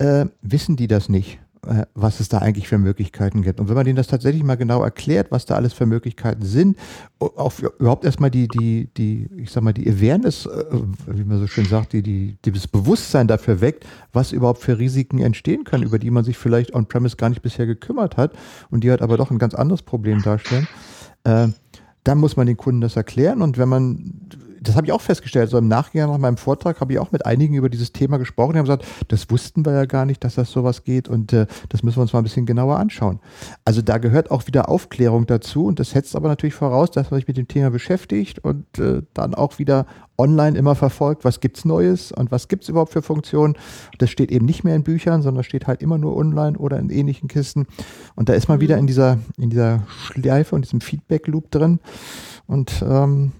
äh, wissen die das nicht, äh, was es da eigentlich für Möglichkeiten gibt. Und wenn man denen das tatsächlich mal genau erklärt, was da alles für Möglichkeiten sind, auch überhaupt erstmal die, die, die, ich sag mal, die Awareness, äh, wie man so schön sagt, die, die, das Bewusstsein dafür weckt, was überhaupt für Risiken entstehen können, über die man sich vielleicht on-premise gar nicht bisher gekümmert hat und die halt aber doch ein ganz anderes Problem darstellen. Äh, dann muss man den Kunden das erklären und wenn man das habe ich auch festgestellt. Also im Nachgang nach meinem Vortrag habe ich auch mit einigen über dieses Thema gesprochen. Die haben gesagt, das wussten wir ja gar nicht, dass das sowas geht und äh, das müssen wir uns mal ein bisschen genauer anschauen. Also da gehört auch wieder Aufklärung dazu und das setzt aber natürlich voraus, dass man sich mit dem Thema beschäftigt und äh, dann auch wieder online immer verfolgt, was gibt's Neues und was gibt's überhaupt für Funktionen. Das steht eben nicht mehr in Büchern, sondern steht halt immer nur online oder in ähnlichen Kisten. Und da ist man wieder in dieser, in dieser Schleife und diesem Feedback-Loop drin. Und ähm,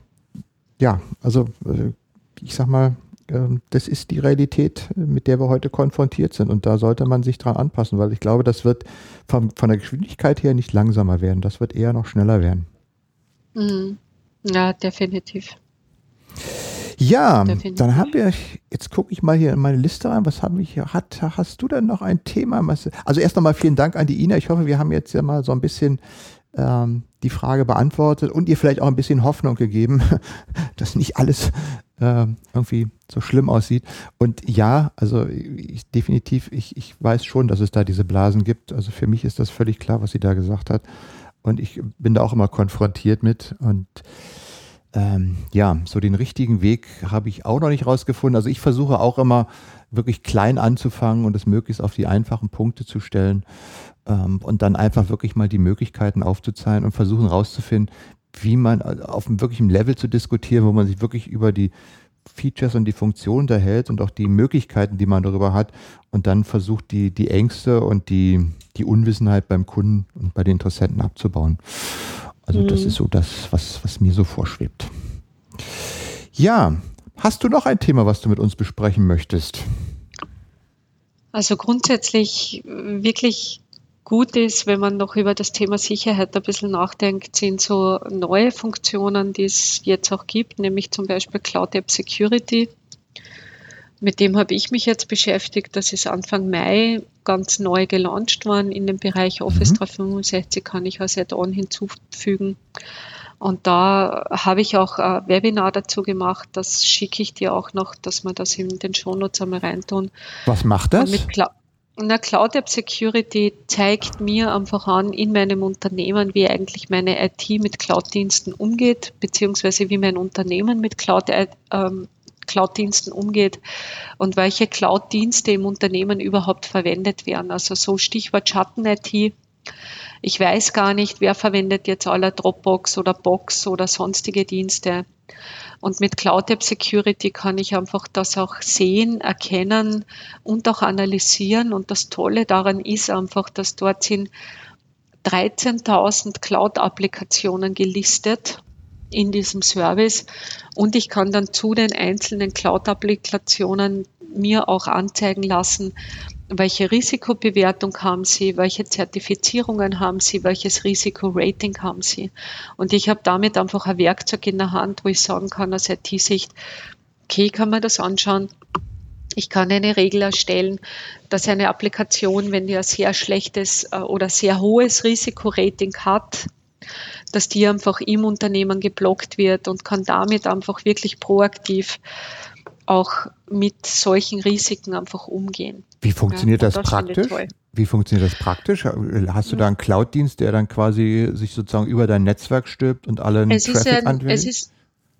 ja, also äh, ich sag mal, äh, das ist die Realität, mit der wir heute konfrontiert sind. Und da sollte man sich dran anpassen, weil ich glaube, das wird von, von der Geschwindigkeit her nicht langsamer werden. Das wird eher noch schneller werden. Mhm. Ja, definitiv. Ja, definitiv. dann haben wir, jetzt gucke ich mal hier in meine Liste rein, was haben wir hier, hat, hast du denn noch ein Thema? Also erst einmal vielen Dank an die Ina. Ich hoffe, wir haben jetzt ja mal so ein bisschen ähm, die Frage beantwortet und ihr vielleicht auch ein bisschen Hoffnung gegeben, dass nicht alles äh, irgendwie so schlimm aussieht. Und ja, also ich, definitiv, ich, ich weiß schon, dass es da diese Blasen gibt. Also für mich ist das völlig klar, was sie da gesagt hat. Und ich bin da auch immer konfrontiert mit. Und ähm, ja, so den richtigen Weg habe ich auch noch nicht rausgefunden. Also ich versuche auch immer wirklich klein anzufangen und es möglichst auf die einfachen Punkte zu stellen und dann einfach wirklich mal die Möglichkeiten aufzuzeigen und versuchen rauszufinden, wie man äh, auf einem wirklichen Level zu diskutieren, wo man sich wirklich über die Features und die Funktionen unterhält und auch die Möglichkeiten, die man darüber hat und dann versucht, die, die Ängste und die, die Unwissenheit beim Kunden und bei den Interessenten abzubauen. Also mhm. das ist so das, was, was mir so vorschwebt. Ja, hast du noch ein Thema, was du mit uns besprechen möchtest? Also grundsätzlich wirklich gut ist, wenn man noch über das Thema Sicherheit ein bisschen nachdenkt, sind so neue Funktionen, die es jetzt auch gibt, nämlich zum Beispiel Cloud App Security. Mit dem habe ich mich jetzt beschäftigt. Das ist Anfang Mai ganz neu gelauncht worden. In dem Bereich Office mhm. 365 kann ich als Add-on hinzufügen. Und da habe ich auch ein Webinar dazu gemacht. Das schicke ich dir auch noch, dass wir das in den Shownotes einmal reintun. Was macht das? Mit Cla na, Cloud App Security zeigt mir einfach an in meinem Unternehmen, wie eigentlich meine IT mit Cloud-Diensten umgeht, beziehungsweise wie mein Unternehmen mit Cloud, ähm, Cloud-Diensten umgeht und welche Cloud-Dienste im Unternehmen überhaupt verwendet werden. Also so Stichwort Schatten-IT. Ich weiß gar nicht, wer verwendet jetzt alle Dropbox oder Box oder sonstige Dienste. Und mit Cloud App Security kann ich einfach das auch sehen, erkennen und auch analysieren. Und das Tolle daran ist einfach, dass dort sind 13.000 Cloud-Applikationen gelistet in diesem Service und ich kann dann zu den einzelnen Cloud-Applikationen mir auch anzeigen lassen, welche Risikobewertung haben Sie, welche Zertifizierungen haben Sie, welches Risikorating haben Sie. Und ich habe damit einfach ein Werkzeug in der Hand, wo ich sagen kann aus IT-Sicht, okay, kann man das anschauen. Ich kann eine Regel erstellen, dass eine Applikation, wenn die ein sehr schlechtes äh, oder sehr hohes Risikorating hat, dass die einfach im Unternehmen geblockt wird und kann damit einfach wirklich proaktiv auch mit solchen Risiken einfach umgehen. Wie funktioniert ja, das, das praktisch? Wie funktioniert das praktisch? Hast du da einen Cloud-Dienst, der dann quasi sich sozusagen über dein Netzwerk stülpt und allen es Traffic ist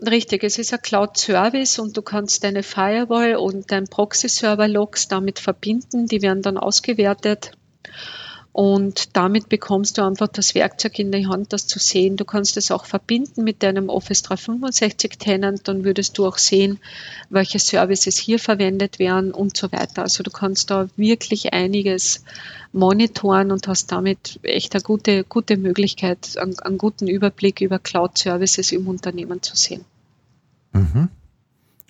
richtig, es ist ein Cloud-Service und du kannst deine Firewall und dein Proxy-Server-Logs damit verbinden. Die werden dann ausgewertet und damit bekommst du einfach das Werkzeug in die Hand, das zu sehen. Du kannst es auch verbinden mit deinem Office 365 Tenant, dann würdest du auch sehen, welche Services hier verwendet werden und so weiter. Also du kannst da wirklich einiges monitoren und hast damit echt eine gute, gute Möglichkeit, einen, einen guten Überblick über Cloud-Services im Unternehmen zu sehen. Mhm.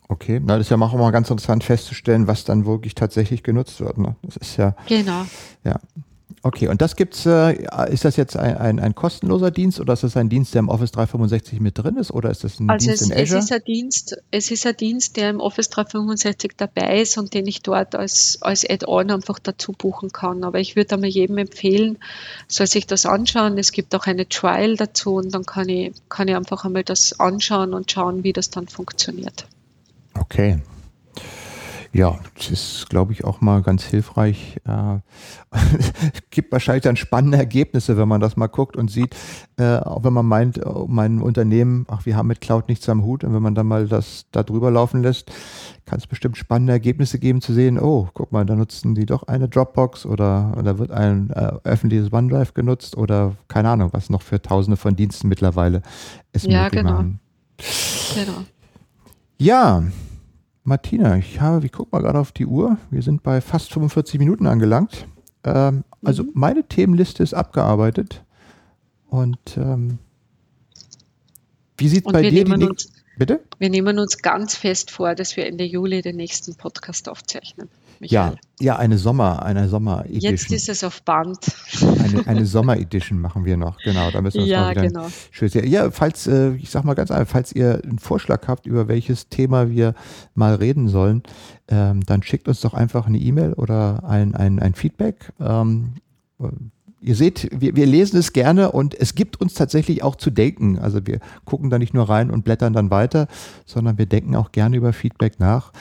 Okay, na, das ist ja auch mal ganz interessant festzustellen, was dann wirklich tatsächlich genutzt wird. Ne? Das ist ja. Genau. Ja, Okay, und das gibt's, äh, ist das jetzt ein, ein, ein, kostenloser Dienst oder ist das ein Dienst, der im Office 365 mit drin ist oder ist das ein also Dienst es, in Azure? Es ist, ein Dienst, es ist ein Dienst, der im Office 365 dabei ist und den ich dort als, als Add-on einfach dazu buchen kann. Aber ich würde einmal jedem empfehlen, soll sich das anschauen. Es gibt auch eine Trial dazu und dann kann ich, kann ich einfach einmal das anschauen und schauen, wie das dann funktioniert. Okay, Ja, das ist, glaube ich, auch mal ganz hilfreich. Äh, gibt wahrscheinlich dann spannende Ergebnisse, wenn man das mal guckt und sieht, äh, auch wenn man meint, oh, mein Unternehmen, ach, wir haben mit Cloud nichts am Hut und wenn man dann mal das da drüber laufen lässt, kann es bestimmt spannende Ergebnisse geben zu sehen, oh, guck mal, da nutzen die doch eine Dropbox oder, oder wird ein äh, öffentliches OneDrive genutzt oder keine Ahnung, was noch für tausende von Diensten mittlerweile es Ja, möglich genau. machen. Genau. Ja, Martina, ich habe, ich gucke mal gerade auf die Uhr. Wir sind bei fast 45 Minuten angelangt. Ähm, also Mhm. meine Themenliste ist abgearbeitet. Und ähm, wie sieht Und bei dir die uns, Bitte? wir nehmen uns ganz fest vor, dass wir Ende Juli den nächsten Podcast aufzeichnen. Ja, Michael. ja, eine Sommer, eine Sommer Jetzt Edition. ist es auf Band. Eine, eine Sommer Edition machen wir noch. Genau, da müssen wir uns Ja, mal wieder genau. Schön. Ja, falls, äh, ich sag mal ganz einfach, falls ihr einen Vorschlag habt, über welches Thema wir mal reden sollen, ähm, dann schickt uns doch einfach eine E-Mail oder ein, ein, ein Feedback. Ähm, äh, ihr seht, wir, wir lesen es gerne und es gibt uns tatsächlich auch zu denken. Also wir gucken da nicht nur rein und blättern dann weiter, sondern wir denken auch gerne über Feedback nach,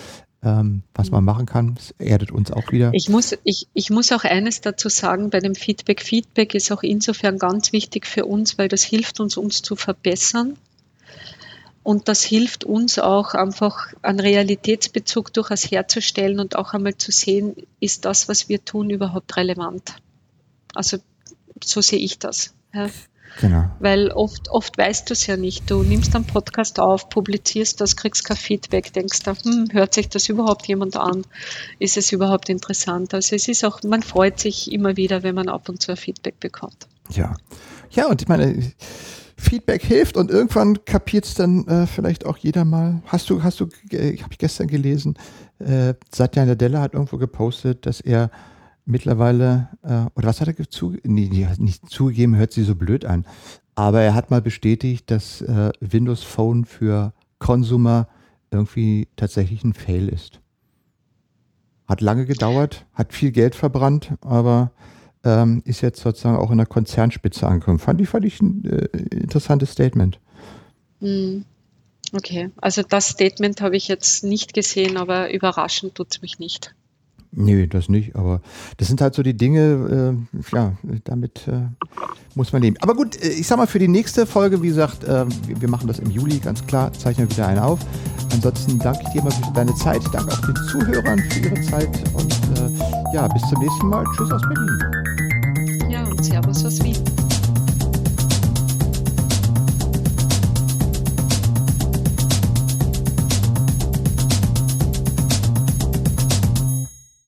ähm, was man machen kann. Es erdet uns auch wieder. Ich muss, ich, ich muss auch eines dazu sagen, bei dem Feedback. Feedback ist auch insofern ganz wichtig für uns, weil das hilft uns, uns zu verbessern. Und das hilft uns auch einfach einen Realitätsbezug durchaus herzustellen und auch einmal zu sehen, ist das, was wir tun, überhaupt relevant. Also so sehe ich das. Ja. Genau. Weil oft, oft weißt du es ja nicht. Du nimmst einen Podcast auf, publizierst das, kriegst kein Feedback, denkst da, hm, hört sich das überhaupt jemand an? Ist es überhaupt interessant? Also es ist auch, man freut sich immer wieder, wenn man ab und zu ein Feedback bekommt. Ja. Ja, und ich meine, Feedback hilft und irgendwann kapiert es dann äh, vielleicht auch jeder mal. Hast du, hast du, äh, habe ich gestern gelesen, äh, Satya Nadella hat irgendwo gepostet, dass er mittlerweile, äh, oder was hat er zu, nee, nicht zugegeben, hört sich so blöd an, aber er hat mal bestätigt, dass äh, Windows Phone für Consumer irgendwie tatsächlich ein Fail ist. Hat lange gedauert, hat viel Geld verbrannt, aber ähm, ist jetzt sozusagen auch in der Konzernspitze angekommen. Fand ich, fand ich ein äh, interessantes Statement. Hm. Okay, also das Statement habe ich jetzt nicht gesehen, aber überraschend tut es mich nicht. Nee, das nicht, aber das sind halt so die Dinge, äh, ja, damit äh, muss man leben. Aber gut, äh, ich sag mal, für die nächste Folge, wie gesagt, äh, wir, machen das im Juli, ganz klar, zeichnen wieder eine auf. Ansonsten danke ich dir mal für deine Zeit, danke auch den Zuhörern für ihre Zeit und äh, ja, bis zum nächsten Mal. Tschüss aus Berlin. Ja, und Servus aus Wien.